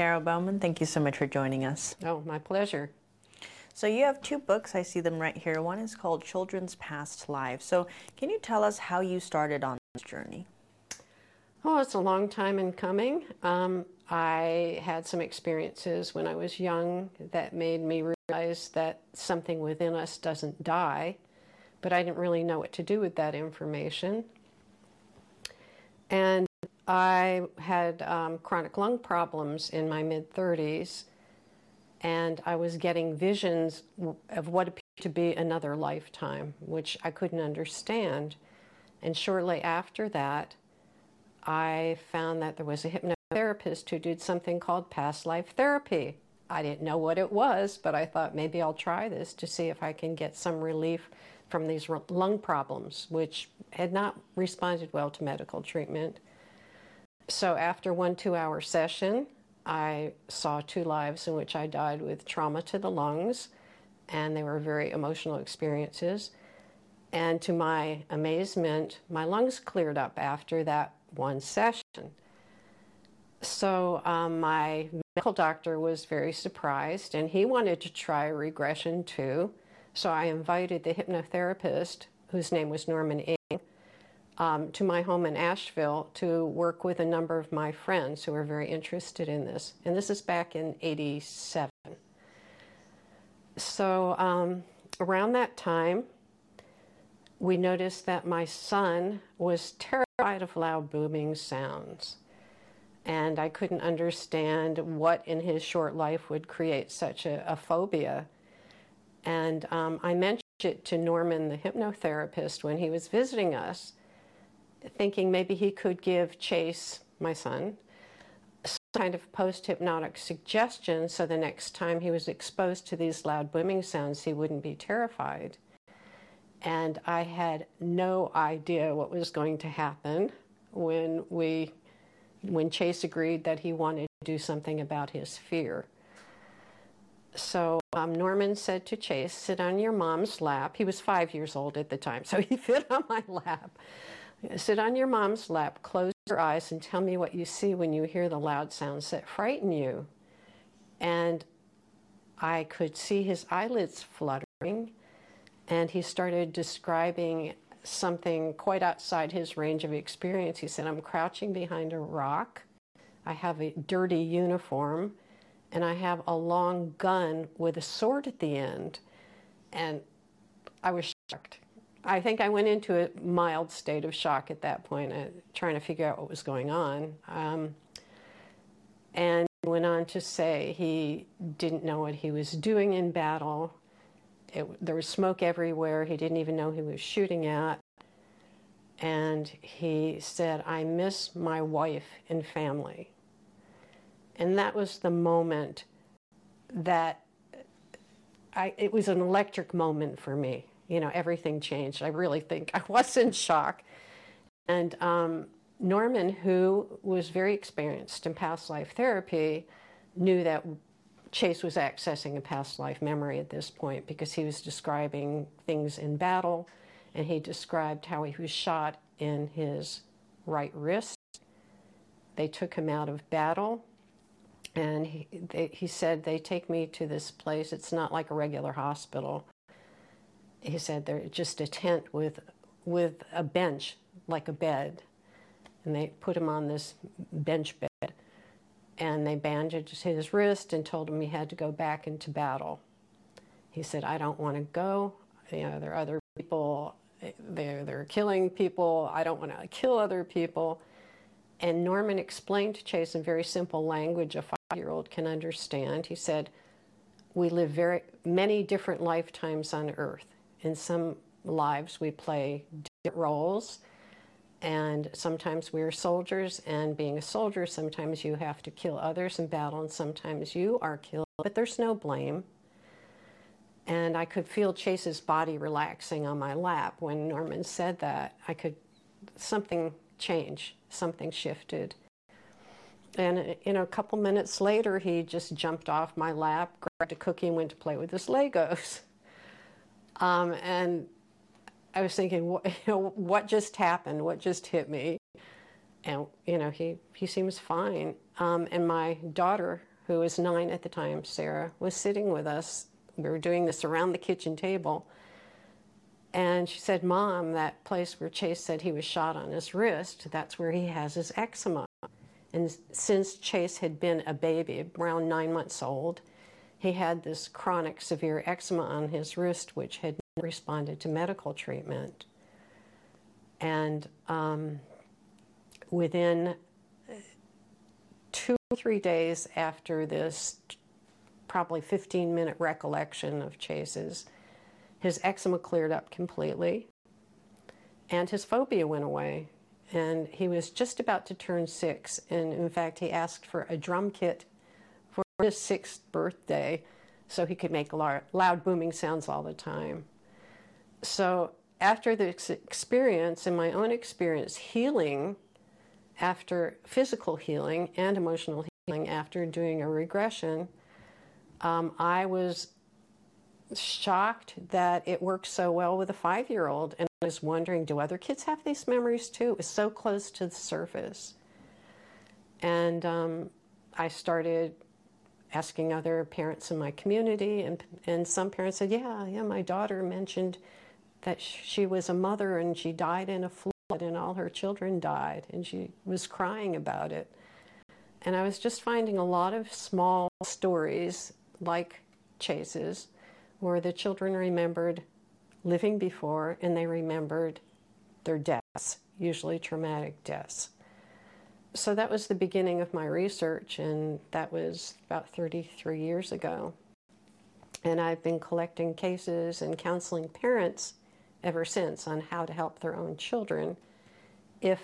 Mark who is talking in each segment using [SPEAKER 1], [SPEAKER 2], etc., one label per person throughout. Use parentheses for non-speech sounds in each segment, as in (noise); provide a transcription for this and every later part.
[SPEAKER 1] Carol Bowman, thank you so much for joining us.
[SPEAKER 2] Oh, my pleasure.
[SPEAKER 1] So you have two books, I see them right here. One is called Children's Past Lives. So can you tell us how you started on this journey?
[SPEAKER 2] Oh, it's a long time in coming. Um, I had some experiences when I was young that made me realize that something within us doesn't die, but I didn't really know what to do with that information. And I had um, chronic lung problems in my mid 30s, and I was getting visions of what appeared to be another lifetime, which I couldn't understand. And shortly after that, I found that there was a hypnotherapist who did something called past life therapy. I didn't know what it was, but I thought maybe I'll try this to see if I can get some relief from these lung problems, which had not responded well to medical treatment. So after one two hour session, I saw two lives in which I died with trauma to the lungs, and they were very emotional experiences. And to my amazement, my lungs cleared up after that one session. So um, my medical doctor was very surprised, and he wanted to try regression too. So I invited the hypnotherapist, whose name was Norman um, to my home in Asheville to work with a number of my friends who were very interested in this. And this is back in 87. So um, around that time, we noticed that my son was terrified of loud booming sounds. And I couldn't understand what in his short life would create such a, a phobia. And um, I mentioned it to Norman, the hypnotherapist, when he was visiting us thinking maybe he could give Chase, my son, some kind of post hypnotic suggestion so the next time he was exposed to these loud booming sounds, he wouldn't be terrified. And I had no idea what was going to happen when we when Chase agreed that he wanted to do something about his fear. So um, Norman said to Chase, sit on your mom's lap. He was five years old at the time, so he (laughs) fit on my lap. Sit on your mom's lap, close your eyes, and tell me what you see when you hear the loud sounds that frighten you. And I could see his eyelids fluttering, and he started describing something quite outside his range of experience. He said, I'm crouching behind a rock. I have a dirty uniform, and I have a long gun with a sword at the end. And I was shocked. I think I went into a mild state of shock at that point, uh, trying to figure out what was going on. Um, and went on to say he didn't know what he was doing in battle. It, there was smoke everywhere. He didn't even know who he was shooting at. And he said, I miss my wife and family. And that was the moment that I, it was an electric moment for me you know, everything changed. I really think (laughs) I was in shock. And um, Norman, who was very experienced in past life therapy, knew that Chase was accessing a past life memory at this point because he was describing things in battle and he described how he was shot in his right wrist. They took him out of battle and he, they, he said, They take me to this place. It's not like a regular hospital he said they're just a tent with with a bench like a bed. And they put him on this bench bed. And they bandaged his wrist and told him he had to go back into battle. He said i don't want to go. You know there are other people they're, they're killing people. I don't want to kill other people. And norman explained to chase in very simple language a five-year-old can understand. He said we live very many different lifetimes on earth in some lives we play different roles and sometimes we're soldiers and being a soldier sometimes you have to kill others in battle and sometimes you are killed but there's no blame. And i could feel chase's body relaxing on my lap. When norman said that i could something change something shifted. And know a couple minutes later he just jumped off my lap grabbed a cookie and went to play with his legos (laughs) Um, and I was thinking, what, (laughs) you know, what just happened? What just hit me? And you know, he he seems fine. Um, and my daughter, who was nine at the time, Sarah, was sitting with us. We were doing this around the kitchen table. And she said, Mom, that place where Chase said he was shot on his wrist, that's where he has his eczema. And since Chase had been a baby, around nine months old, he had this chronic severe eczema on his wrist, which had responded to medical treatment. And um, within two or three days after this, probably 15 minute recollection of Chase's, his eczema cleared up completely and his phobia went away. And he was just about to turn six. And in fact, he asked for a drum kit his sixth birthday so he could make loud booming sounds all the time. So after this experience, in my own experience, healing after physical healing and emotional healing after doing a regression, um, I was shocked that it worked so well with a five year old. And I was wondering, do other kids have these memories too? It was so close to the surface. And um, I started asking other parents in my community, and, and some parents said, Yeah, yeah, my daughter mentioned that she was a mother and she died in a flood and all her children died, and she was crying about it. And I was just finding a lot of small stories like Chase's where the children remembered living before and they remembered their deaths, usually traumatic deaths. So that was the beginning of my research, and that was about 33 years ago. And I've been collecting cases and counseling parents ever since on how to help their own children if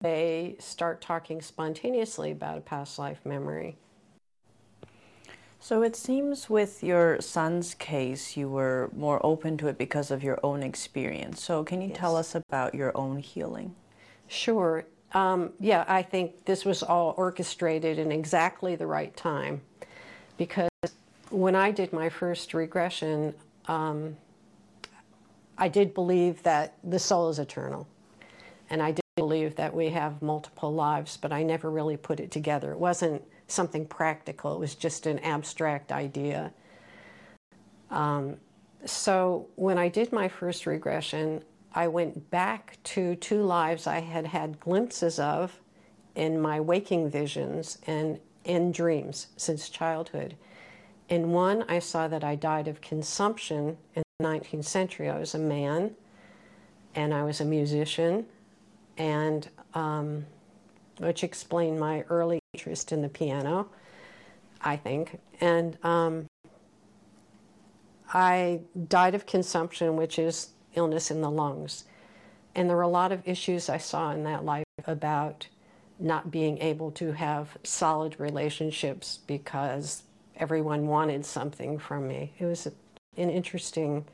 [SPEAKER 2] they start talking spontaneously about a past life memory.
[SPEAKER 1] So it seems with your son's case, you were more open to it because of your own experience. So can you yes. tell us about your own healing?
[SPEAKER 2] Sure. Um, yeah, I think this was all orchestrated in exactly the right time because when I did my first regression, um, I did believe that the soul is eternal. And I did believe that we have multiple lives, but I never really put it together. It wasn't something practical, it was just an abstract idea. Um, so when I did my first regression, I went back to two lives I had had glimpses of in my waking visions and in dreams since childhood. In one, I saw that I died of consumption in the 19th century. I was a man and I was a musician, and um, which explained my early interest in the piano, I think. And um, I died of consumption, which is illness in the lungs. And there were a lot of issues I saw in that life about not being able to have solid relationships because everyone wanted something from me. It was an interesting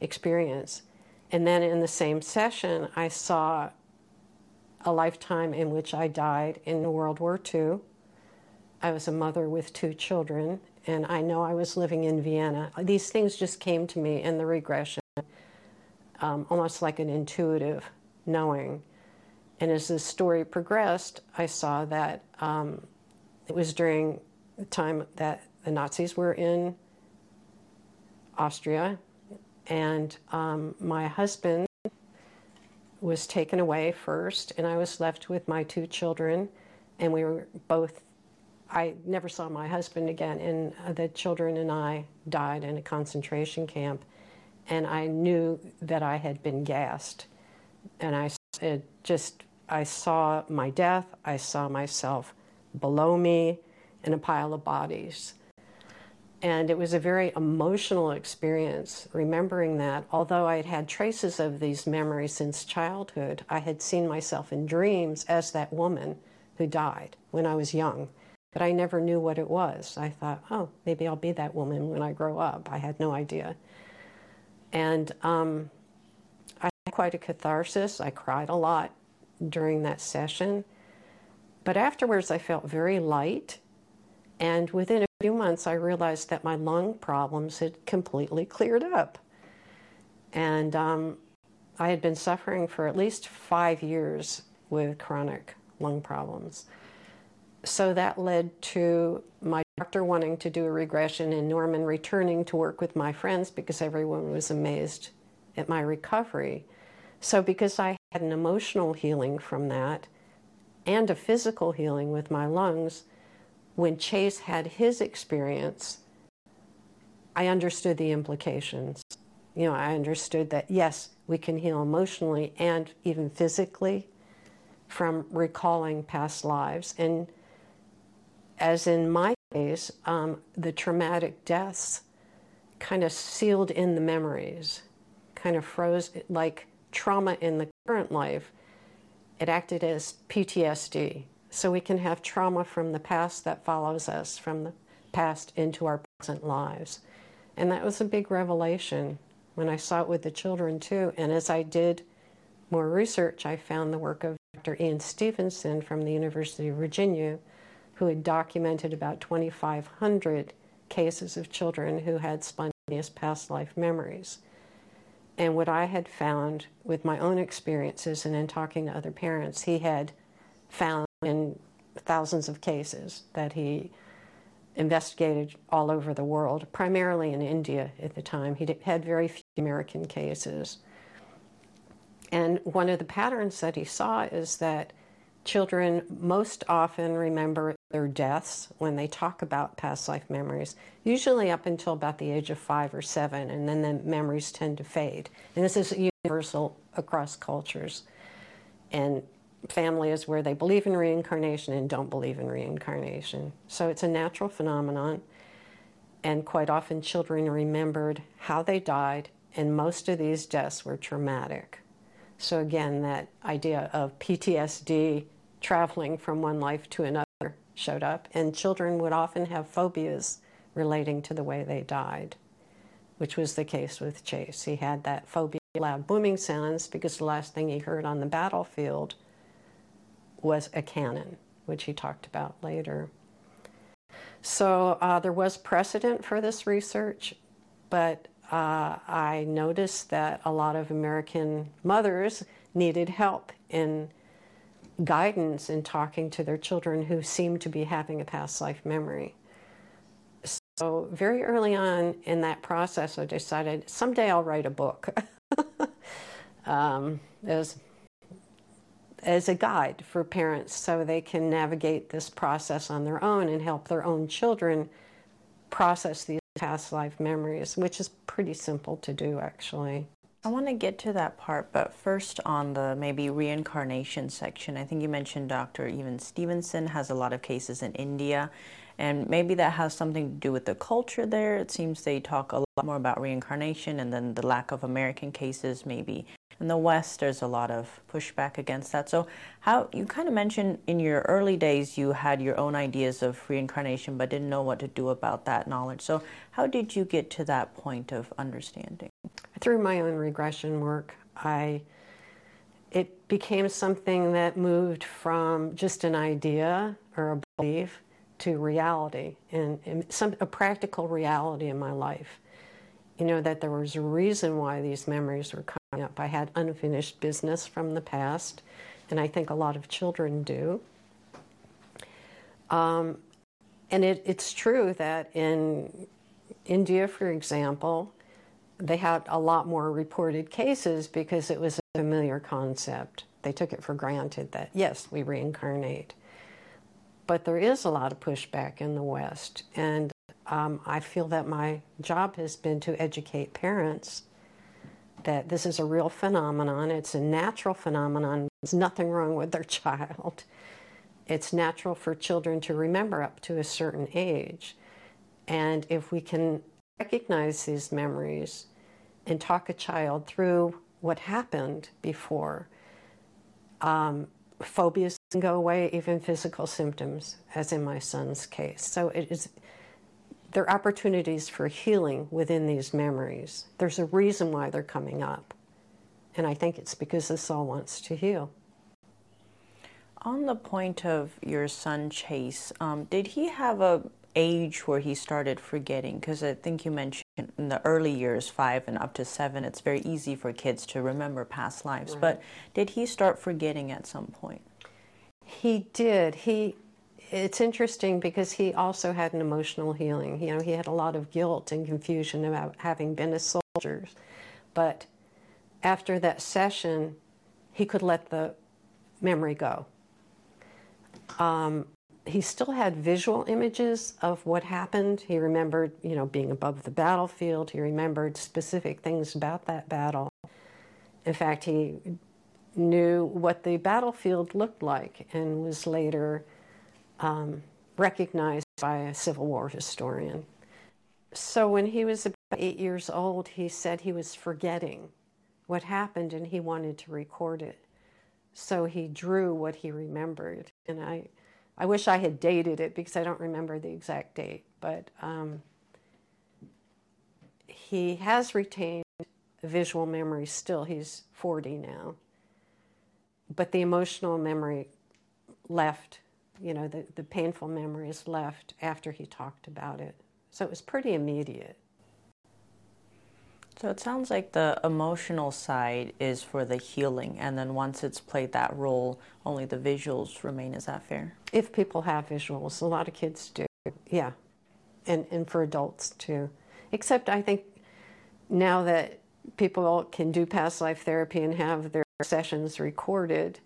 [SPEAKER 2] experience. And then in the same session, I saw a lifetime in which I died in World War II. I was a mother with two children, and I know I was living in Vienna. These things just came to me in the regression, um, almost like an intuitive knowing. And as the story progressed, I saw that um, it was during the time that the Nazis were in Austria, and um, my husband was taken away first, and I was left with my two children, and we were both. I never saw my husband again, and the children and I died in a concentration camp, and I knew that I had been gassed, and I just I saw my death. I saw myself below me in a pile of bodies. And it was a very emotional experience remembering that. Although I had had traces of these memories since childhood, I had seen myself in dreams as that woman who died when I was young. But I never knew what it was. I thought, oh, maybe I'll be that woman when I grow up. I had no idea. And um, I had quite a catharsis. I cried a lot during that session. But afterwards, I felt very light. And within a few months, I realized that my lung problems had completely cleared up. And um, I had been suffering for at least five years with chronic lung problems. So that led to my doctor wanting to do a regression and Norman returning to work with my friends because everyone was amazed at my recovery. So, because I had an emotional healing from that and a physical healing with my lungs, when Chase had his experience, I understood the implications. You know, I understood that yes, we can heal emotionally and even physically from recalling past lives. And as in my case, um, the traumatic deaths kind of sealed in the memories, kind of froze like trauma in the current life. It acted as PTSD. So we can have trauma from the past that follows us from the past into our present lives. And that was a big revelation when I saw it with the children too. And as I did more research, I found the work of Dr. Ian Stevenson from the University of Virginia, who had documented about 2,500 cases of children who had spontaneous past life memories. And what I had found with my own experiences and in talking to other parents, he had found in thousands of cases that he investigated all over the world, primarily in India at the time. He had very few American cases. And one of the patterns that he saw is that children most often remember their deaths when they talk about past life memories, usually up until about the age of five or seven, and then the memories tend to fade. And this is universal across cultures. And family is where they believe in reincarnation and don't believe in reincarnation. So it's a natural phenomenon. And quite often, children remembered how they died, and most of these deaths were traumatic. So, again, that idea of PTSD traveling from one life to another showed up, and children would often have phobias relating to the way they died, which was the case with Chase. He had that phobia of loud booming sounds because the last thing he heard on the battlefield was a cannon, which he talked about later. So uh, there was precedent for this research, but uh, I noticed that a lot of American mothers needed help in guidance in talking to their children who seem to be having a past life memory. So, very early on in that process, I decided someday I'll write a book. (laughs) um, as as a guide for parents so they can navigate this process on their own and help their own children process these past life memories, which is pretty simple to do actually.
[SPEAKER 1] I want to get to that part, but first on the maybe reincarnation section, I think you mentioned Dr. Ian Stevenson has a lot of cases in India, and maybe that has something to do with the culture there. It seems they talk a lot more about reincarnation and then the lack of American cases maybe in the West, there's a lot of pushback against that. So, how you kind of mentioned in your early days you had your own ideas of reincarnation but didn't know what to do about that knowledge. So, how did you get to that point of understanding?
[SPEAKER 2] Through my own regression work, I it became something that moved from just an idea or a belief to reality and, and some a practical reality in my life. You know that there was a reason why these memories were coming up. I had unfinished business from the past, and I think a lot of children do. Um, and it, it's true that in India, for example, they had a lot more reported cases because it was a familiar concept. They took it for granted that, yes, we reincarnate. But there is a lot of pushback in the West, and um, I feel that my job has been to educate parents that this is a real phenomenon. It's a natural phenomenon. There's nothing wrong with their (laughs) child. It's natural for children to remember up to a certain age. And if we can recognize these memories and talk a child through what happened before, um, phobias can go away, even physical symptoms, as in my son's case. So it is there are opportunities for healing within these memories. There's a reason why they're coming up. And I think it's because the soul wants to heal.
[SPEAKER 1] On the point of your son Chase, um, did he have a age where he started forgetting? Because I think you mentioned in the early years, five and up to seven, it's very easy for kids to remember past lives. Right. But did he start forgetting at some point?
[SPEAKER 2] He did. He it's interesting because he also had an emotional healing. You know, he had a lot of guilt and confusion about having been a soldier. But after that session, he could let the memory go. Um, he still had visual images of what happened. He remembered, you know, being above the battlefield. He remembered specific things about that battle. In fact, he knew what the battlefield looked like and was later um, recognized by a Civil War historian. So when he was about eight years old, he said he was forgetting what happened and he wanted to record it. So he drew what he remembered. And I, I wish I had dated it because I don't remember the exact date, but um, he has retained visual memory still. He's 40 now. But the emotional memory left, you know, the, the painful memories left after he talked about it. So it was pretty immediate.
[SPEAKER 1] So it sounds like the emotional side is for the healing, and then once it's played that role, only the visuals remain. Is that fair?
[SPEAKER 2] If people have visuals, a lot of kids do, yeah, and and for adults too. Except I think now that people can do past life therapy and have their sessions recorded,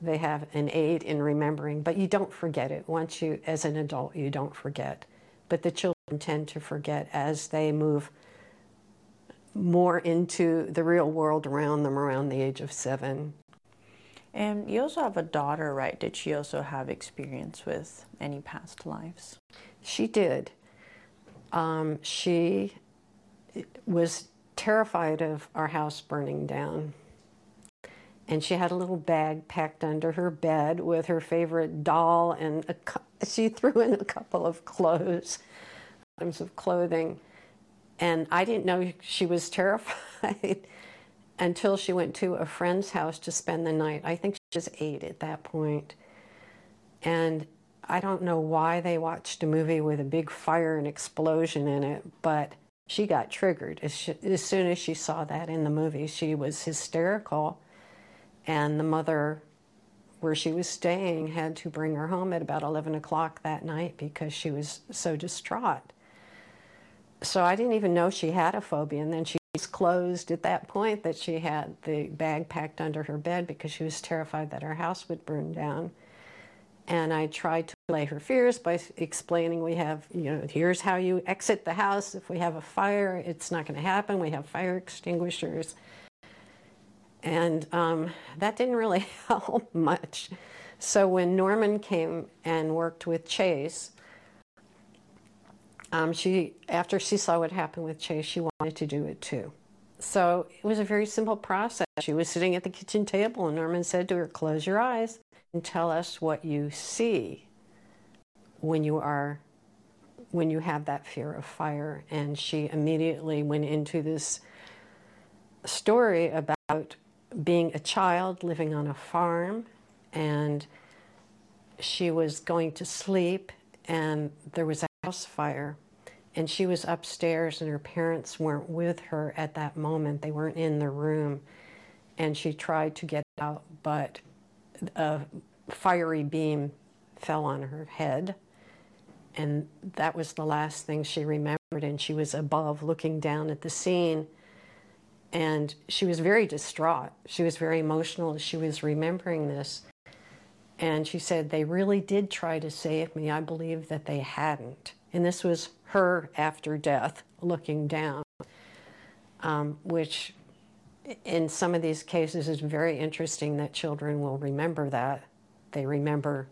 [SPEAKER 2] they have an aid in remembering. But you don't forget it once you, as an adult, you don't forget. But the children tend to forget as they move more into the real world around them around the age of seven.
[SPEAKER 1] And you also have a daughter, right? Did she also have experience with any past lives?
[SPEAKER 2] She did. Um, she was terrified of our house burning down. And she had a little bag packed under her bed with her favorite doll, and a, she threw in a couple of clothes, items of clothing. And I didn't know she was terrified (laughs) until she went to a friend's house to spend the night. I think she was eight at that point. And I don't know why they watched a movie with a big fire and explosion in it, but she got triggered. As, she, as soon as she saw that in the movie, she was hysterical. And the mother, where she was staying, had to bring her home at about 11 o'clock that night because she was so distraught so I didn't even know she had a phobia. And then she disclosed at that point that she had the bag packed under her bed because she was terrified that her house would burn down. And I tried to allay her fears by explaining we have, you know, here's how you exit the house. If we have a fire, it's not going to happen. We have fire extinguishers. And um, that didn't really (laughs) help much. So when Norman came and worked with Chase, um, she, after she saw what happened with Chase, she wanted to do it too. So it was a very simple process. She was sitting at the kitchen table, and Norman said to her, Close your eyes and tell us what you see when you are when you have that fear of fire and she immediately went into this story about being a child living on a farm and she was going to sleep and there was a house fire and she was upstairs and her parents weren't with her at that moment. They weren't in the room and she tried to get out but a fiery beam fell on her head and that was the last thing she remembered and she was above looking down at the scene and she was very distraught she was very emotional she was remembering this and she said, They really did try to save me. I believe that they hadn't. And this was her after death looking down, um, which in some of these cases is very interesting that children will remember that. They remember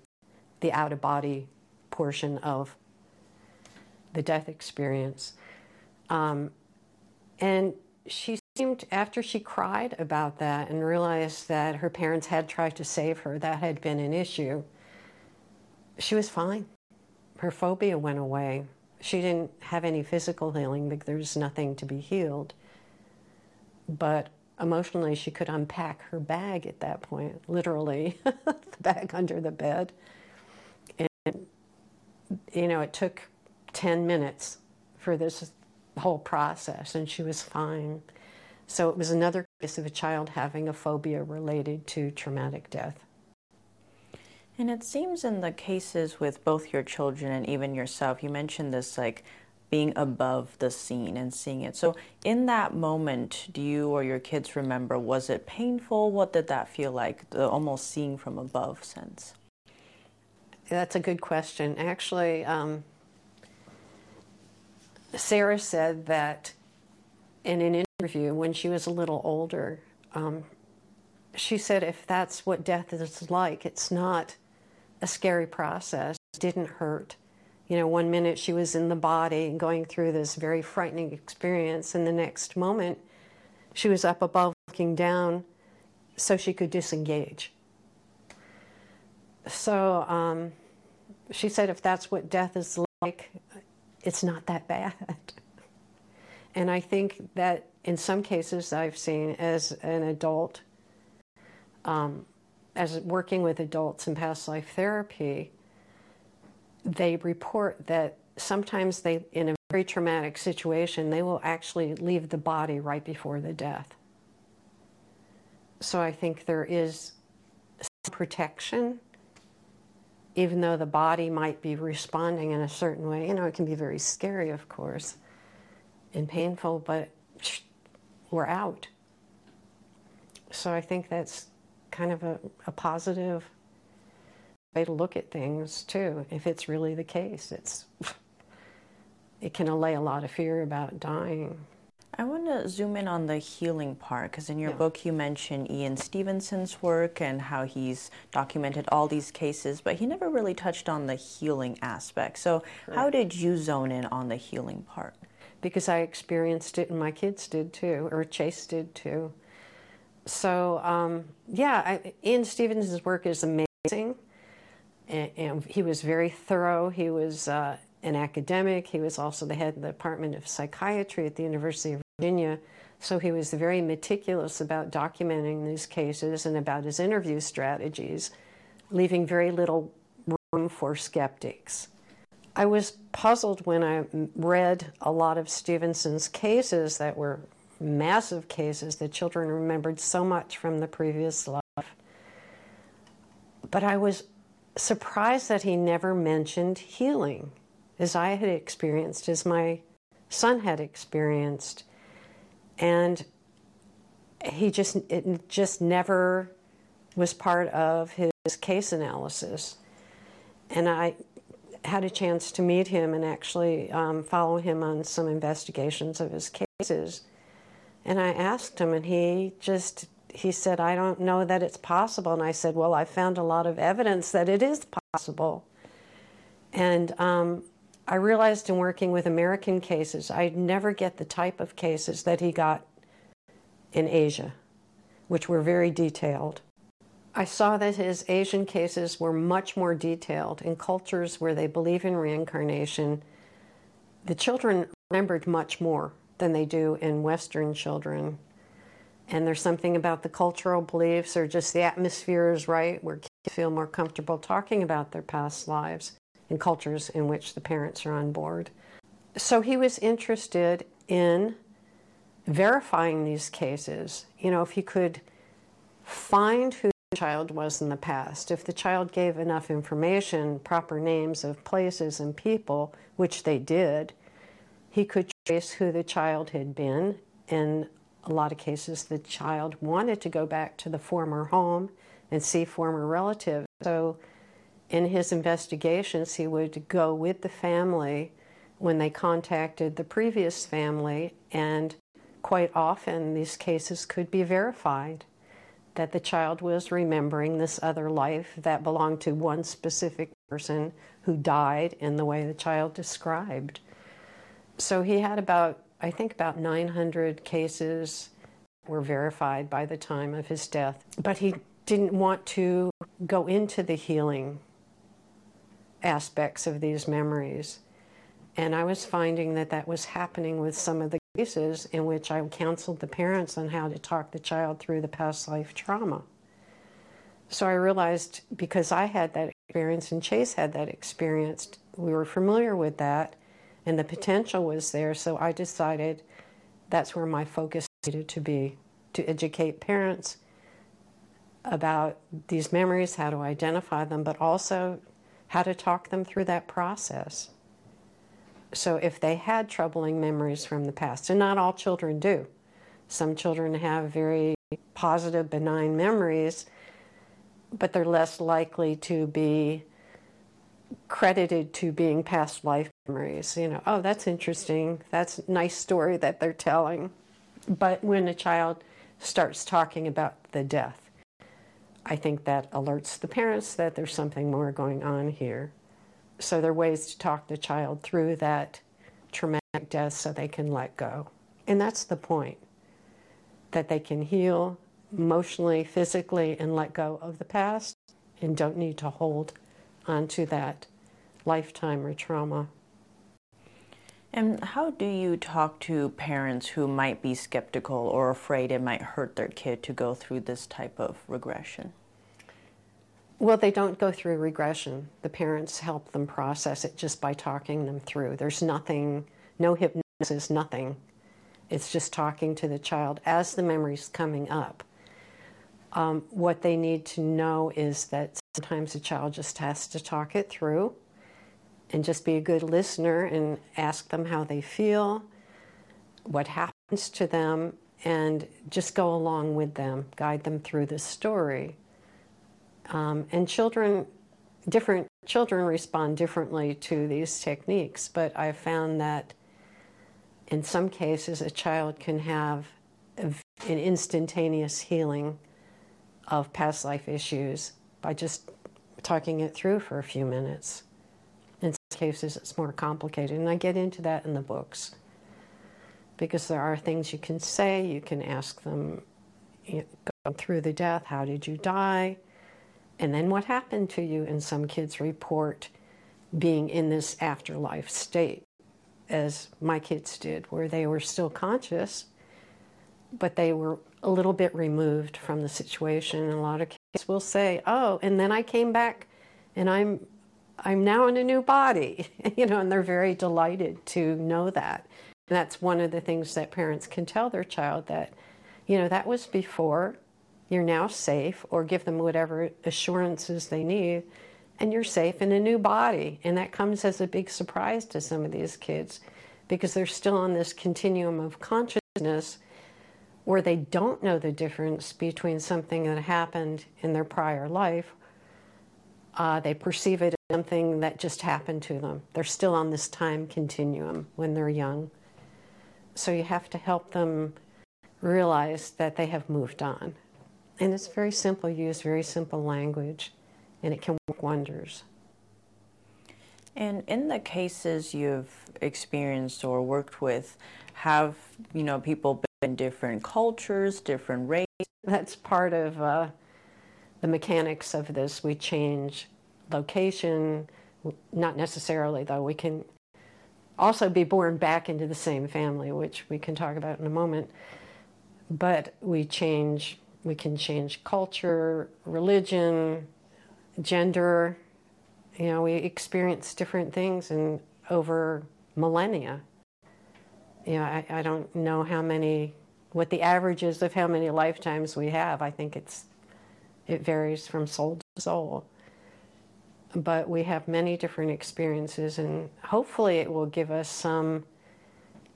[SPEAKER 2] the out of body portion of the death experience. Um, and she seemed, after she cried about that and realized that her parents had tried to save her, that had been an issue, she was fine. Her phobia went away. She didn't have any physical healing because there was nothing to be healed. But emotionally, she could unpack her bag at that point, literally, (laughs) the bag under the bed. And, you know, it took 10 minutes for this whole process, and she was fine. So it was another case of a child having a phobia related to traumatic death.
[SPEAKER 1] And it seems in the cases with both your children and even yourself, you mentioned this like being above the scene and seeing it. So, in that moment, do you or your kids remember, was it painful? What did that feel like, the almost seeing from above sense?
[SPEAKER 2] That's a good question. Actually, um, Sarah said that in an interview when she was a little older, um, she said if that's what death is like, it's not a scary process. It didn't hurt. You know, one minute she was in the body going through this very frightening experience, and the next moment she was up above looking down so she could disengage. So um, she said, if that's what death is like, it's not that bad. (laughs) and I think that in some cases I've seen as an adult, um, as working with adults in past life therapy, they report that sometimes they, in a very traumatic situation, they will actually leave the body right before the death. So I think there is protection, even though the body might be responding in a certain way. You know, it can be very scary, of course, and painful, but we're out. So I think that's kind of a, a positive way to look at things too. If it's really the case, it's (laughs) it can allay a lot of fear about dying.
[SPEAKER 1] I want to zoom in on the healing part because in your yeah. book you mention Ian Stevenson's work and how he's documented all these cases, but he never really touched on the healing aspect. So, right. how did you zone in on the healing part?
[SPEAKER 2] Because I experienced it and my kids did too, or Chase did too so um, yeah, I, Ian Stevenson's work is amazing, and, and he was very thorough. He was uh, an academic. He was also the head of the Department of Psychiatry at the University of Virginia. So he was very meticulous about documenting these cases and about his interview strategies, leaving very little room for skeptics. I was puzzled when I read a lot of Stevenson's cases that were massive cases. The children remembered so much from the previous life. But I was surprised that he never mentioned healing, as I had experienced, as my son had experienced. And he just, it just never was part of his case analysis. And I had a chance to meet him and actually um, follow him on some investigations of his cases. And I asked him, and he just he said, I don't know that it's possible. And I said, Well, I found a lot of evidence that it is possible. And um, I realized in working with American cases, I'd never get the type of cases that he got in Asia, which were very detailed. I saw that his Asian cases were much more detailed in cultures where they believe in reincarnation. The children remembered much more than they do in Western children. And there's something about the cultural beliefs or just the atmosphere is right where kids feel more comfortable talking about their past lives in cultures in which the parents are on board. So he was interested in verifying these cases. You know, if he could find who child was in the past, if the child gave enough information, proper names of places and people, which they did, he could trace who the child had been. In a lot of cases, the child wanted to go back to the former home and see former relatives. So, in his investigations, he would go with the family when they contacted the previous family, and quite often these cases could be verified that the child was remembering this other life that belonged to one specific person who died in the way the child described so he had about, I think, about 900 cases were verified by the time of his death. But he didn't want to go into the healing aspects of these memories. And I was finding that that was happening with some of the cases in which I counseled the parents on how to talk the child through the past life trauma. So I realized because I had that experience and Chase had that experience, we were familiar with that and the potential was there. So I decided that's where my focus needed to be to educate parents about these memories, how to identify them, but also how to talk them through that process. So if they had troubling memories from the past, and not all children do, some children have very positive, benign memories, but they're less likely to be credited to being past life memories. You know, oh, that's interesting. That's a nice story that they're telling. But when a child starts talking about the death, I think that alerts the parents that there's something more going on here. So there are ways to talk the child through that traumatic death so they can let go. And that's the point that they can heal emotionally, physically, and let go of the past and don't need to hold onto that lifetime or trauma.
[SPEAKER 1] And how do you talk to parents who might be skeptical or afraid it might hurt their kid to go through this type of regression?
[SPEAKER 2] Well, they don't go through regression. The parents help them process it just by talking them through. There's nothing, no hypnosis, nothing. It's just talking to the child as the memory's coming up. Um, what they need to know is that sometimes a child just has to talk it through and just be a good listener and ask them how they feel, what happens to them, and just go along with them, guide them through the story. Um, and children, different children respond differently to these techniques, but I've found that in some cases a child can have an instantaneous healing of past life issues by just talking it through for a few minutes In some cases it's more complicated, and I get into that in the books because there are things you can say. You can ask them you know, through the death, how did you die? And then what happened to you? And some kids report being in this afterlife state, as my kids did, where they were still conscious, but they were a little bit removed from the situation. And a lot of kids will say, Oh, and then I came back and I'm I'm now in a new body, (laughs) you know, and they're very delighted to know that. And that's one of the things that parents can tell their child that, you know, that was before, you're now safe, or give them whatever assurances they need, and you're safe in a new body. And that comes as a big surprise to some of these kids because they're still on this continuum of consciousness where they don't know the difference between something that happened in their prior life. Uh, they perceive it as something that just happened to them. They're still on this time continuum when they're young. So you have to help them realize that they have moved on. And it's very simple, you use very simple language, and it can work wonders.
[SPEAKER 1] And in the cases you've experienced or worked with, have you know people been in different cultures, different races?
[SPEAKER 2] That's part of uh, the mechanics of this. We change location, not necessarily though. We can also be born back into the same family, which we can talk about in a moment. But we change, we can change culture, religion, gender. You know, we experience different things and over millennia. You know, I, I don't know how many, what the average is of how many lifetimes we have. I think it's, it varies from soul to soul but we have many different experiences, and hopefully, it will give us some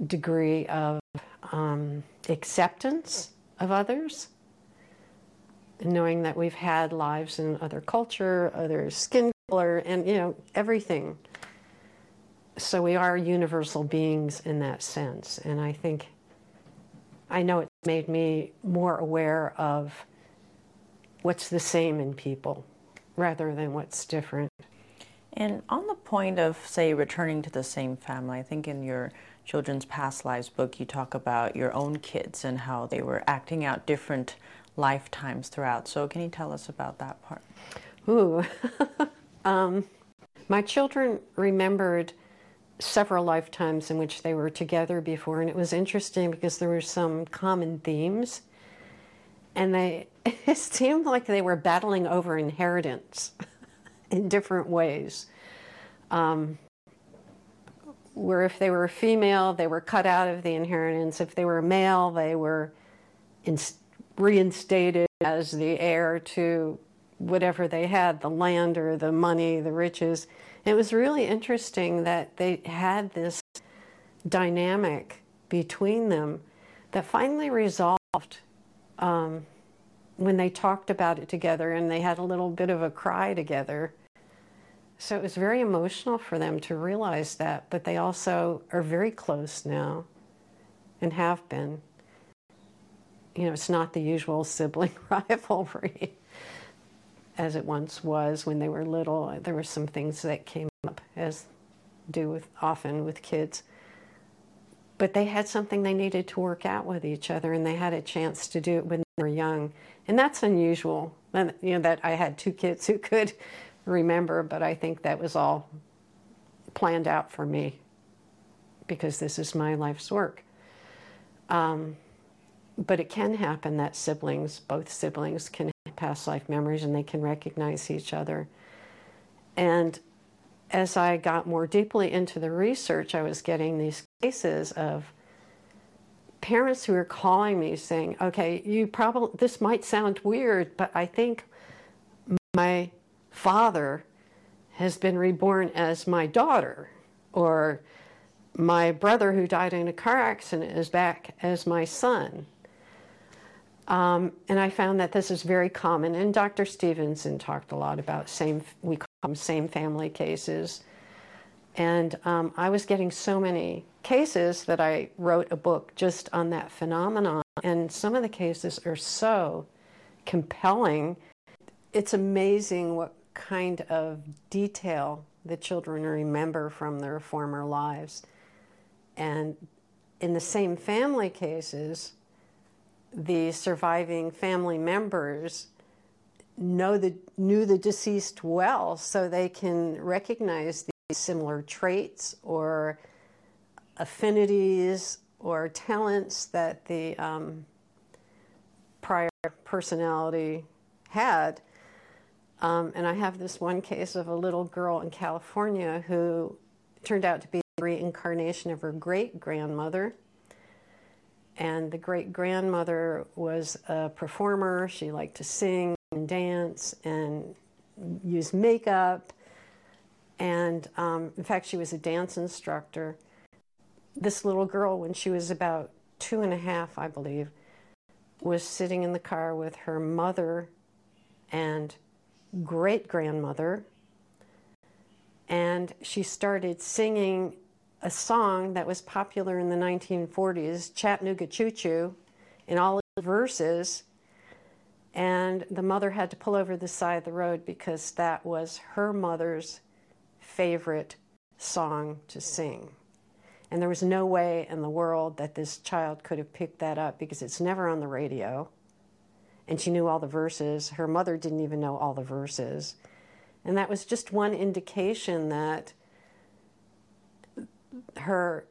[SPEAKER 2] degree of um, acceptance of others, knowing that we've had lives in other culture, other skin color, and you know everything. So we are universal beings in that sense, and I think I know it's made me more aware of what's the same in people rather than what's different.
[SPEAKER 1] And on the point of, say, returning to the same family, I think in your Children's Past Lives book, you talk about your own kids and how they were acting out different lifetimes throughout. So, can you tell us about that part?
[SPEAKER 2] Ooh. (laughs) um, my children remembered several lifetimes in which they were together before, and it was interesting because there were some common themes. And they, (laughs) it seemed like they were battling over inheritance. (laughs) in different ways. Um, where if they were female, they were cut out of the inheritance. If they were male, they were in, reinstated as the heir to whatever they had the land or the money, the riches. It was really interesting that they had this dynamic between them that finally resolved um, when they talked about it together and they had a little bit of a cry together. So it was very emotional for them to realize that, but they also are very close now and have been. You know, it's not the usual sibling (laughs) rivalry as it once was when they were little. There were some things that came up, as do with, often with kids. But they had something they needed to work out with each other, and they had a chance to do it when they were young. And that's unusual. And, you know, that I had two kids who (laughs) could remember, but I think that was all planned out for me because this is my life's work. Um, but it can happen that siblings, both siblings, can have past life memories and they can recognize each other. And as I got more deeply into the research, I was getting these cases of parents who were calling me saying, okay, you probably, this might sound weird, but I think my father has been reborn as my daughter, or my brother who died in a car accident is back as my son. Um, and I found that this is very common. And Dr. Stevenson talked a lot about same, we call them same family cases. And um, I was getting so many cases that I wrote a book just on that phenomenon. And some of the cases are so compelling. It's amazing what kind of detail the children remember from their former lives. And in the same family cases, the surviving family members know the, knew the deceased well, so they can recognize these similar traits or affinities or talents that the um, prior personality had. Um, and I have this one case of a little girl in California who turned out to be the reincarnation of her great grandmother. And the great grandmother was a performer. She liked to sing and dance and use makeup. And um, in fact, she was a dance instructor. This little girl, when she was about two and a half, I believe, was sitting in the car with her mother and great grandmother, and she started singing a song that was popular in the 1940s, Chattanooga Choo Choo, in all the verses. And the mother had to pull over the side of the road because that was her mother's favorite song to sing. And there was no way in the world that this child could have picked that up because it's never on the radio and she knew all the verses. Her mother didn't even know all the verses. And that was just one indication that her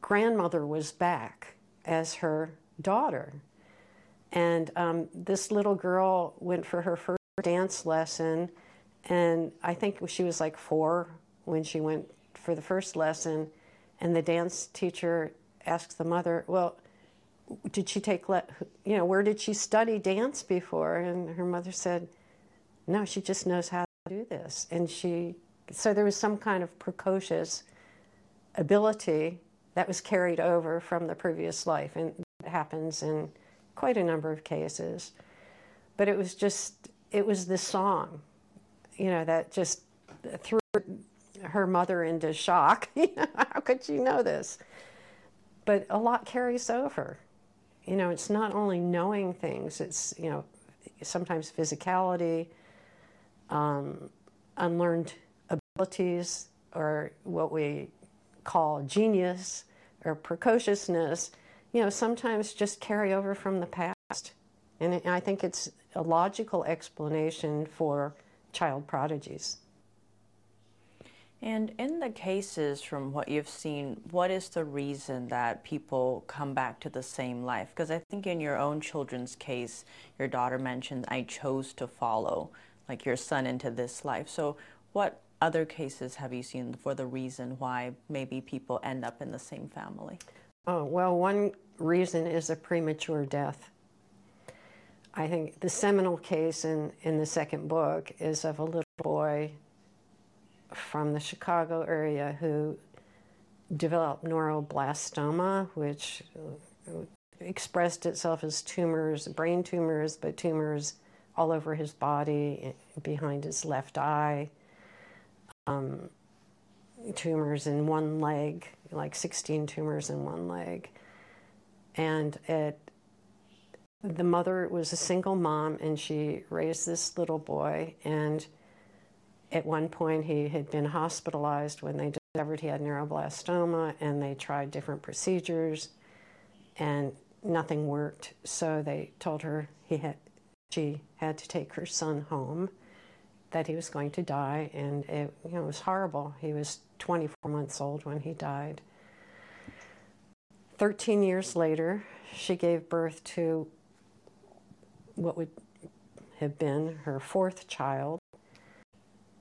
[SPEAKER 2] grandmother was back as her daughter. And um, this little girl went for her first dance lesson, and I think she was like four when she went for the first lesson. And the dance teacher asked the mother, Well, did she take, le- you know, where did she study dance before? And her mother said, no, she just knows how to do this. And she, so there was some kind of precocious ability that was carried over from the previous life. And it happens in quite a number of cases. But it was just, it was this song, you know, that just threw her mother into shock. (laughs) How could she know this? But a lot carries over you know, it's not only knowing things, it's, you know, sometimes physicality, um, unlearned abilities, or what we call genius or precociousness, you know, sometimes just carry over from the past. And I think it's a logical explanation for child prodigies.
[SPEAKER 1] And in the cases from what you've seen, what is the reason that people come back to the same life? Because I think in your own children's case, your daughter mentioned, I chose to follow like your son into this life. So what other cases have you seen for the reason why maybe people end up in the same family?
[SPEAKER 2] Oh, well, one reason is a premature death. I think the seminal case in, in the second book is of a little boy from the Chicago area who developed neuroblastoma, which uh, expressed itself as tumors, brain tumors, but tumors all over his body, eh, behind his left eye, um, tumors in one leg, like 16 tumors in one leg. And it, the mother was a single mom and she raised this little boy. And at one point, he had been hospitalized when they discovered he had neuroblastoma and they tried different procedures and nothing worked. So they told her he had, she had to take her son home, that he was going to die, and it, you know, it was horrible. He was 24 months old when he died. 13 years later, she gave birth to what would have been her fourth child.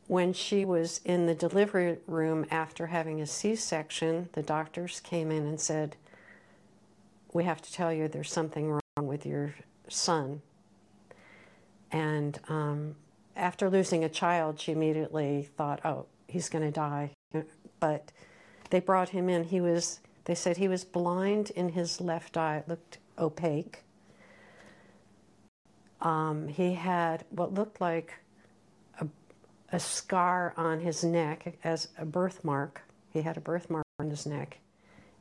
[SPEAKER 2] When she was in the delivery room after having a C section, the doctors came in and said, We have to tell you there's something wrong with your son. And um, after losing a child, she immediately thought, Oh, he's going to die. But they brought him in. He was, they said he was blind in his left eye. It looked opaque. Um, he had what looked like a, a scar on his neck as a birthmark. He had a birthmark on his neck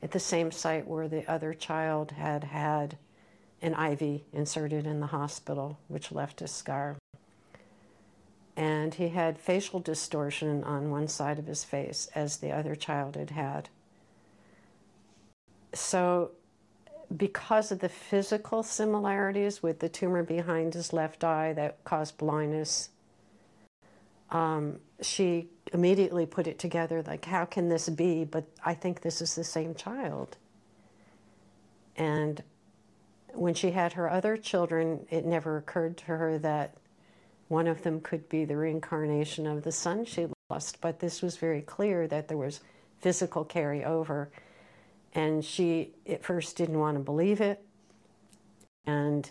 [SPEAKER 2] at the same site where the other child had had an IV inserted in the hospital, which left a scar. And he had facial distortion on one side of his face, as the other child had had. So because of the physical similarities with the tumor behind his left eye that caused blindness, um, she immediately put it together like, how can this be? But I think this is the same child. And when she had her other children, it never occurred to her that one of them could be the reincarnation of the son she lost. But this was very clear that there was physical carryover and she at first didn't want to believe it. And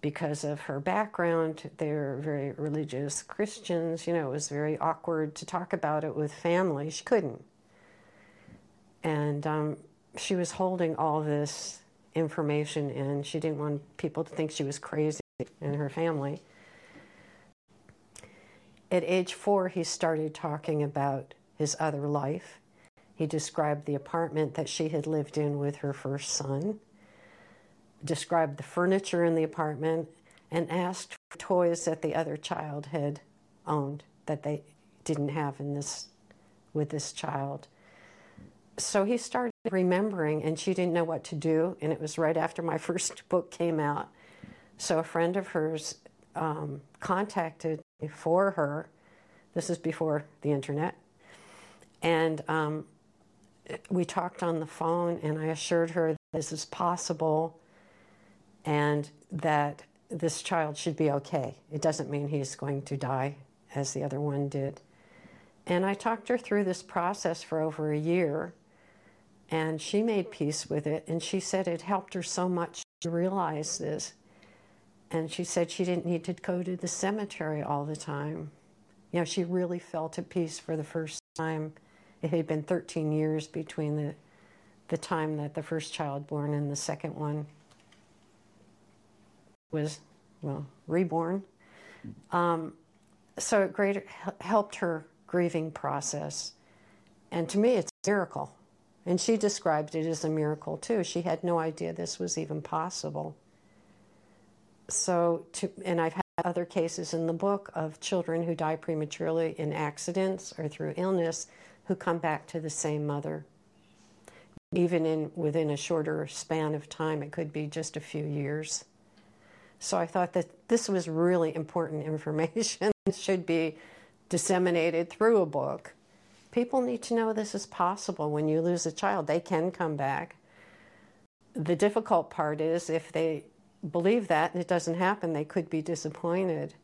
[SPEAKER 2] because of her background, they're very religious Christians. You know, it was very awkward to talk about it with family. She couldn't. And um, she was holding all this information in. She didn't want people to think she was crazy in her family. At age four, he started talking about his other life he described the apartment that she had lived in with her first son, described the furniture in the apartment, and asked for toys that the other child had owned that they didn't have in this with this child. So he started remembering, and she didn't know what to do. And it was right after my (laughs) first book came out. So a friend of hers um, contacted for her. This is before the internet. And um, we talked on the phone, and I assured her this is possible and that this child should be okay. It doesn't mean he's going to die as the other one did. And I talked her through this process for over a year, and she made peace with it. And she said it helped her so much to realize this. And she said she didn't need to go to the cemetery all the time. You know, she really felt at peace for the first time it had been 13 years between the, the time that the first child born and the second one was, well, reborn. Um, so it great, helped her grieving process. And to me, it's a miracle. And she described it as a miracle too. She had no idea this was even possible. So, to, and I've had other cases in the book of children who die prematurely in accidents or through illness who come back to the same mother. Even in within a shorter span of time, it could be just a few years. So I thought that this was really important information (laughs) should be disseminated through a book. People need to know this is possible when you lose a child. They can come back. The difficult part is if they believe that and it doesn't happen, they could be disappointed.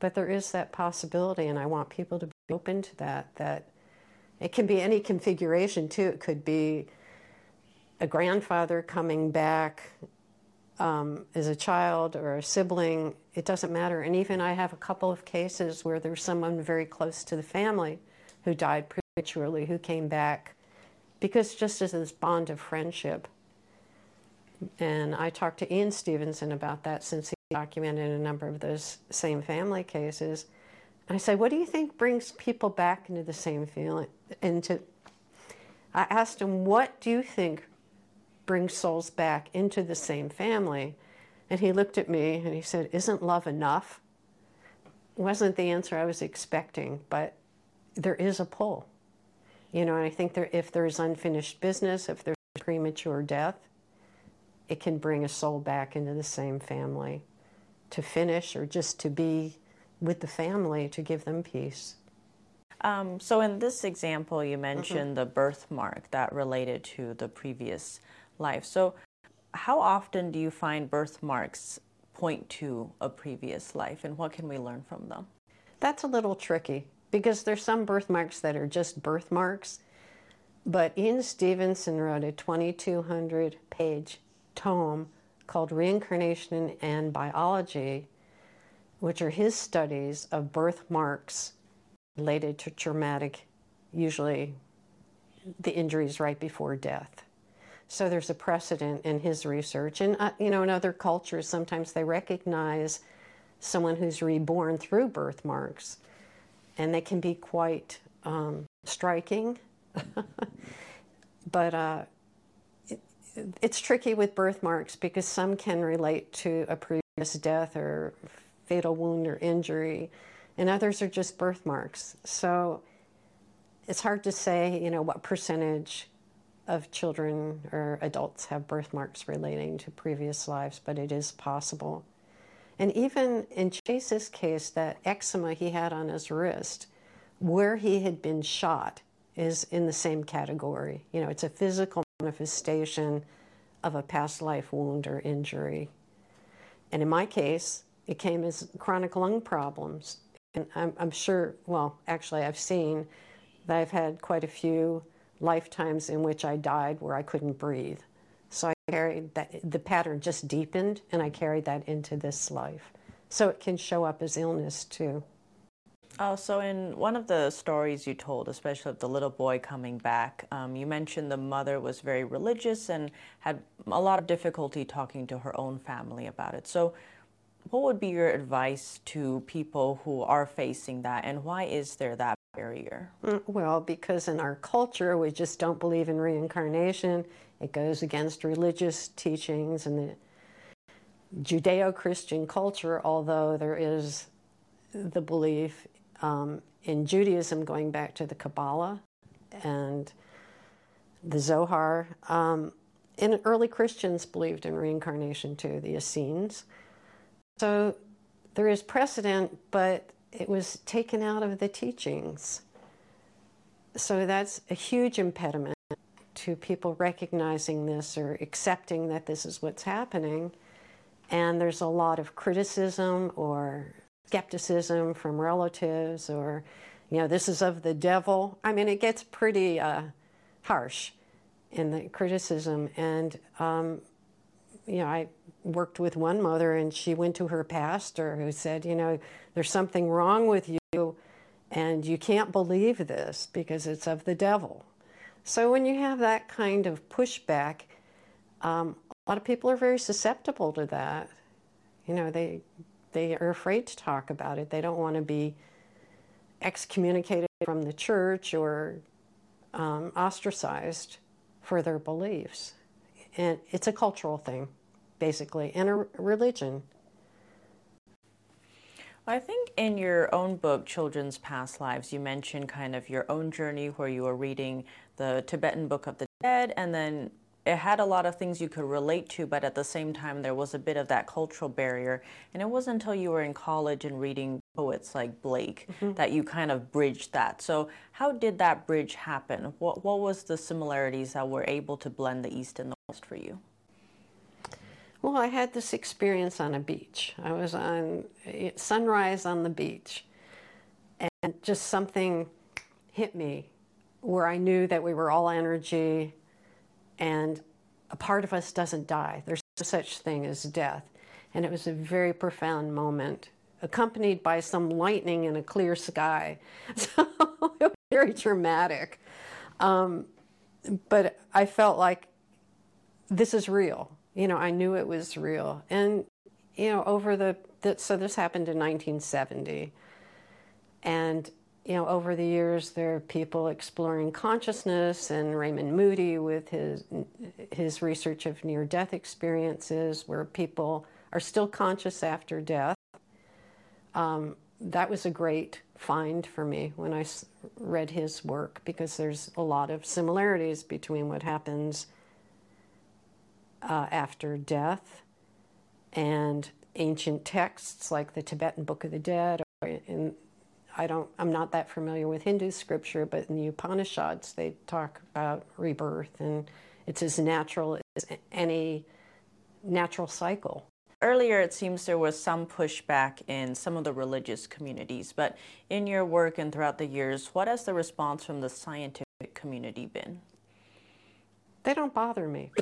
[SPEAKER 2] But there is that possibility, and I want people to be open to that, that it can be any configuration too. It could be a grandfather coming back um, as a child or a sibling, it doesn't matter. And even I have a couple of cases where there's someone very close to the family who died prematurely who came back because just as this bond of friendship. And I talked to Ian Stevenson about that since he documented a number of those same family cases. And I said, What do you think brings people back into the same feeling? Into I asked him, What do you think brings souls back into the same family? And he looked at me and he said, Isn't love enough? Wasn't the answer I was expecting, but there is a pull. You know, and I think there, if there's unfinished business, if there's premature death, it can bring a soul back into the same family to finish or just to be with the family to give them peace.
[SPEAKER 1] Um, so, in this example, you mentioned mm-hmm. the birthmark that related to the previous life. So, how often do you find birthmarks point to a previous life, and what can we learn from them?
[SPEAKER 2] That's a little tricky because there's some birthmarks that are just birthmarks. But Ian Stevenson wrote a 2,200 page tome called Reincarnation and Biology, which are his studies of birthmarks related to traumatic, usually the injuries right before death. So there's a precedent in his research. And, uh, you know, in other cultures, sometimes they recognize someone who's reborn through birthmarks, and they can be quite um, striking. (laughs) but uh, it's tricky with birthmarks because some can relate to a previous death or fatal wound or injury and others are just birthmarks. So it's hard to say, you know, what percentage of children or adults have birthmarks relating to previous lives, but it is possible. And even in Chase's case, that eczema he had on his wrist, where he had been shot, is in the same category. You know, it's a physical manifestation of a past life wound or injury. And in my case, it came as chronic lung problems and I'm, I'm sure, well, actually, I've seen that I've had quite a few lifetimes in which I died where I couldn't breathe. So I carried that, the pattern just deepened, and I carried that into this life. So it can show up as illness too.
[SPEAKER 1] Oh, so in one of the stories you told, especially of the little boy coming back, um, you mentioned the mother was very religious and had a lot of difficulty talking to her own family about it. So, what would be your advice to people who are facing that, and why is there that barrier?
[SPEAKER 2] Mm, well, because in our culture, we just don't believe in reincarnation. It goes against religious teachings and the Judeo Christian culture, although there is the belief um, in Judaism going back to the Kabbalah and the Zohar. Um, and early Christians believed in reincarnation too, the Essenes. So there is precedent, but it was taken out of the teachings. So that's a huge impediment to people recognizing this or accepting that this is what's happening. And there's a lot of criticism or skepticism from relatives or, you know, this is of the devil. I mean, it gets pretty uh, harsh in the criticism. And, um, you know, I worked with one mother and she went to her pastor who said, you know, there's something wrong with you and you can't believe this because it's of the devil. So when you have that kind of pushback, um, a lot of people are very susceptible to that. You know, they they are afraid to talk about it. They don't want to be excommunicated from the church or um, ostracized for their beliefs. And it's a cultural thing basically, and a religion.
[SPEAKER 1] I think in your own book, Children's Past Lives, you mentioned kind of your own journey where you were reading the Tibetan Book of the Dead, and then it had a lot of things you could relate to, but at the same time, there was a bit of that cultural barrier. And it wasn't until you were in college and reading poets like Blake mm-hmm. that you kind of bridged that. So, how did that bridge happen? What, what was the similarities that were able to blend the East and the West for you?
[SPEAKER 2] Well, I had this experience on a beach. I was on sunrise on the beach, and just something hit me where I knew that we were all energy and a part of us doesn't die. There's no such thing as death. And it was a very profound moment, accompanied by some lightning in a clear sky. (laughs) So (laughs) very dramatic. Um, but I felt like this is real. You know, I knew it was real. And, you know, over the, the so this happened in 1970. And you know, over the years, there are people exploring consciousness, and Raymond Moody with his his research of near-death experiences, where people are still conscious after death. Um, that was a great find for me when I read his work because there's a lot of similarities between what happens uh, after death and ancient texts like the Tibetan Book of the Dead in I don't, I'm not that familiar with Hindu scripture, but in the Upanishads, they talk about rebirth and it's as natural as any natural cycle.
[SPEAKER 1] Earlier, it seems there was some pushback in some of the religious communities, but in your work and throughout the years, what has the response from the scientific community been?
[SPEAKER 2] They don't bother me.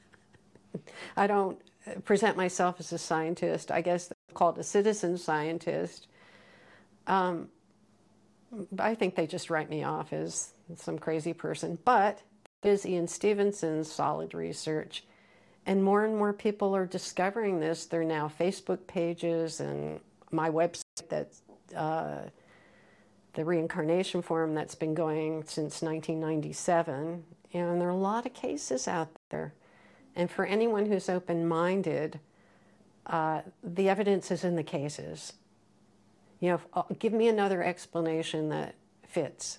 [SPEAKER 2] (laughs) I don't uh, present myself as a scientist. I guess called a citizen scientist um, I think they just write me off as some crazy person. But is Ian Stevenson's solid research. And more and more people are discovering this. There are now Facebook pages and my website that uh, the reincarnation forum that's been going since 1997. And there are a lot of cases out there. And for anyone who's open minded, uh, the evidence is in the cases. You know, uh, give me another explanation that fits.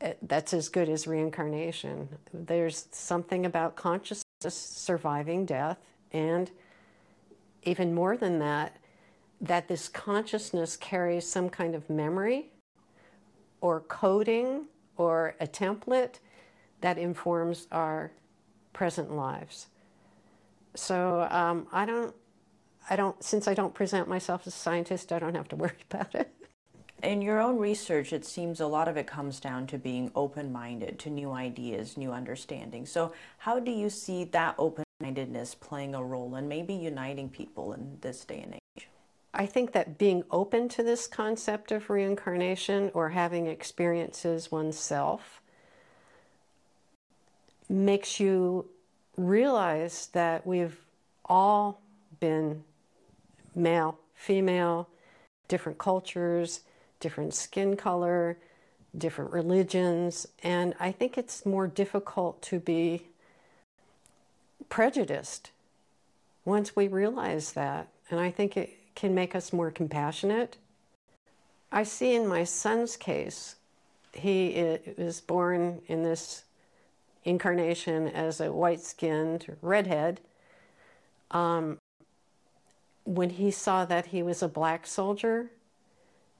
[SPEAKER 2] Uh, that's as good as reincarnation. There's something about consciousness surviving death, and even more than that, that this consciousness carries some kind of memory or coding or a template that informs our present lives. So um, I don't I don't, since I don't present myself as a scientist, I don't have to (laughs) worry about it.
[SPEAKER 1] In your own research, it seems a lot of it comes down to being open minded to new ideas, new understanding. So, how do you see that open mindedness playing a role in maybe uniting people in this day and age?
[SPEAKER 2] I think that being open to this concept of reincarnation or having experiences oneself makes you realize that we've all been male, female, different cultures, different skin color, different religions, and I think it's more difficult to be prejudiced once we realize that. And I think it can make us more compassionate. I see in my son's case, he was born in this incarnation as a white skinned redhead. Um, when he saw that he was a black soldier,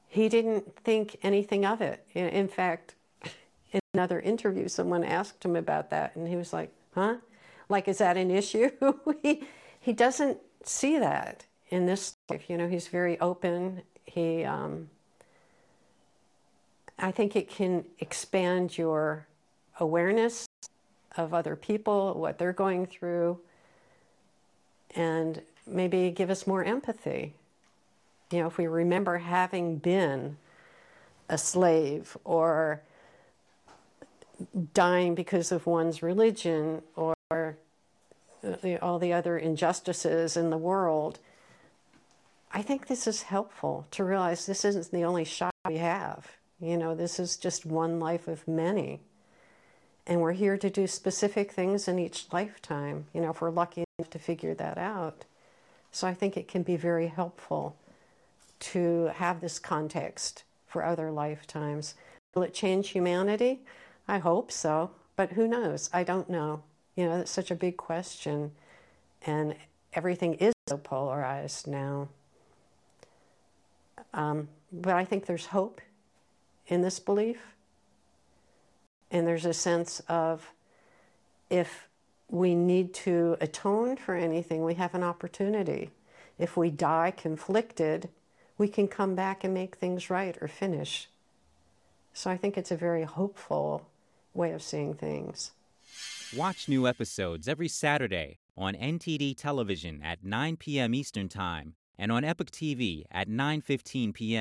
[SPEAKER 2] he didn't think anything of it. In fact, in another interview, someone asked him about that, and he was like, huh? Like, is that an issue? (laughs) he, he doesn't see that in this life. You know, he's very open. He, um, I think it can expand your awareness of other people, what they're going through, and maybe give us more empathy. You know, if we remember having been a slave or dying because of one's religion or all the other injustices in the world, I think this is helpful to realize this isn't the only shot we have. You know, this is just one life of many. And we're here to do specific things in each lifetime, you know, if we're lucky enough to figure that out. So I think it can be very helpful to have this context for other lifetimes. Will it change humanity? I hope so, but who knows? I don't know. You know, it's such a big question, and everything is so polarized now. Um, but I think there's hope in this belief, and there's a sense of if we need to atone for anything, we have an opportunity. If we die conflicted, we can come back and make things right or finish. So I think it's a very hopeful way of seeing things.
[SPEAKER 3] Watch new episodes every Saturday on NTD television at 9 p.m. Eastern Time and on Epoch TV at 9:15 p.m.